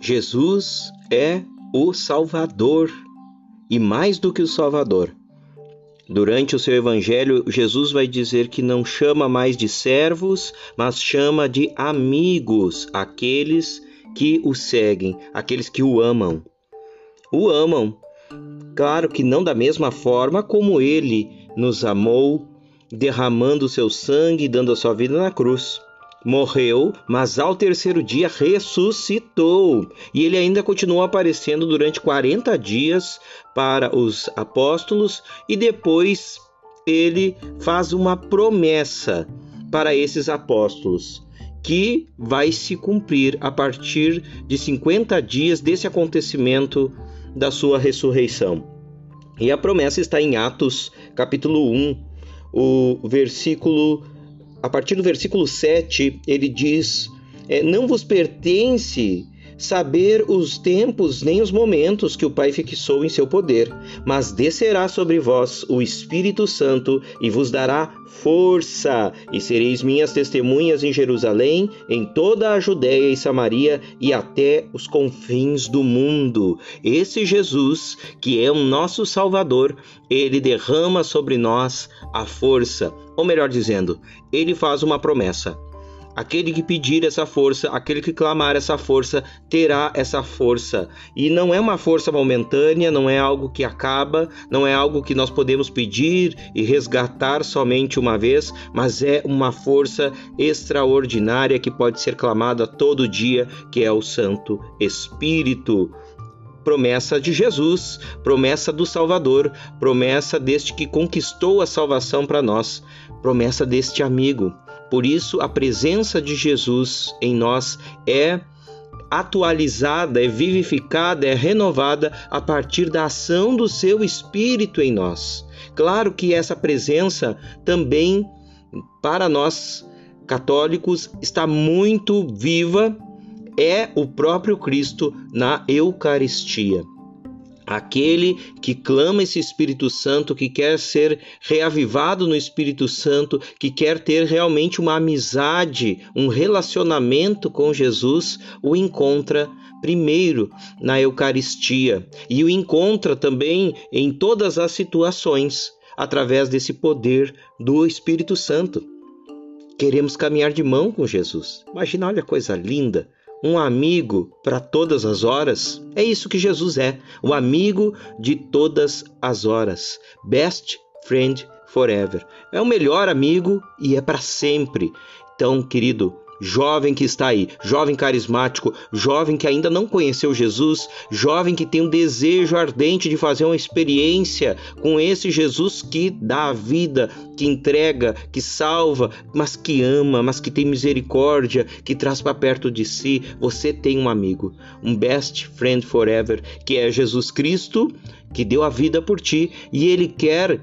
Jesus é o Salvador e mais do que o Salvador. Durante o seu evangelho, Jesus vai dizer que não chama mais de servos, mas chama de amigos aqueles que o seguem, aqueles que o amam. O amam, claro que não da mesma forma como ele nos amou, derramando o seu sangue e dando a sua vida na cruz morreu, mas ao terceiro dia ressuscitou. E ele ainda continuou aparecendo durante 40 dias para os apóstolos e depois ele faz uma promessa para esses apóstolos que vai se cumprir a partir de 50 dias desse acontecimento da sua ressurreição. E a promessa está em Atos, capítulo 1, o versículo a partir do versículo 7, ele diz: é, Não vos pertence saber os tempos nem os momentos que o Pai fixou em seu poder, mas descerá sobre vós o Espírito Santo e vos dará força, e sereis minhas testemunhas em Jerusalém, em toda a Judéia e Samaria e até os confins do mundo. Esse Jesus, que é o nosso Salvador, ele derrama sobre nós a força, ou melhor dizendo, ele faz uma promessa Aquele que pedir essa força, aquele que clamar essa força, terá essa força. E não é uma força momentânea, não é algo que acaba, não é algo que nós podemos pedir e resgatar somente uma vez, mas é uma força extraordinária que pode ser clamada todo dia, que é o Santo Espírito promessa de Jesus, promessa do Salvador, promessa deste que conquistou a salvação para nós, promessa deste amigo. Por isso, a presença de Jesus em nós é atualizada, é vivificada, é renovada a partir da ação do seu Espírito em nós. Claro que essa presença também, para nós católicos, está muito viva, é o próprio Cristo na Eucaristia aquele que clama esse Espírito Santo, que quer ser reavivado no Espírito Santo, que quer ter realmente uma amizade, um relacionamento com Jesus, o encontra primeiro na Eucaristia e o encontra também em todas as situações através desse poder do Espírito Santo. Queremos caminhar de mão com Jesus. Imagina, olha a coisa linda um amigo para todas as horas. É isso que Jesus é, o amigo de todas as horas. Best friend forever. É o melhor amigo e é para sempre. Então, querido, jovem que está aí, jovem carismático, jovem que ainda não conheceu Jesus, jovem que tem um desejo ardente de fazer uma experiência com esse Jesus que dá a vida, que entrega, que salva, mas que ama, mas que tem misericórdia, que traz para perto de si. Você tem um amigo, um best friend forever, que é Jesus Cristo, que deu a vida por ti e ele quer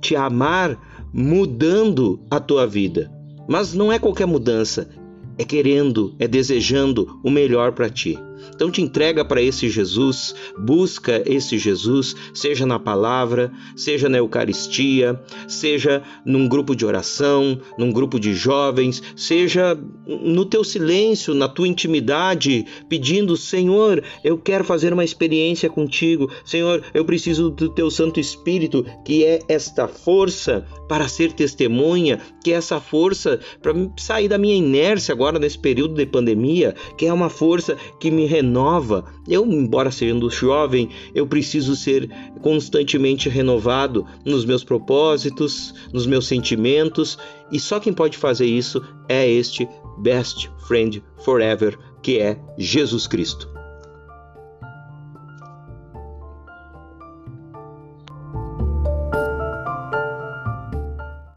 te amar mudando a tua vida. Mas não é qualquer mudança, é querendo, é desejando o melhor para ti. Então te entrega para esse Jesus, busca esse Jesus, seja na palavra, seja na Eucaristia, seja num grupo de oração, num grupo de jovens, seja no teu silêncio, na tua intimidade, pedindo: Senhor, eu quero fazer uma experiência contigo. Senhor, eu preciso do teu Santo Espírito, que é esta força para ser testemunha, que é essa força para sair da minha inércia agora nesse período de pandemia, que é uma força que me renova. Eu, embora sendo jovem, eu preciso ser constantemente renovado nos meus propósitos, nos meus sentimentos, e só quem pode fazer isso é este Best Friend Forever, que é Jesus Cristo.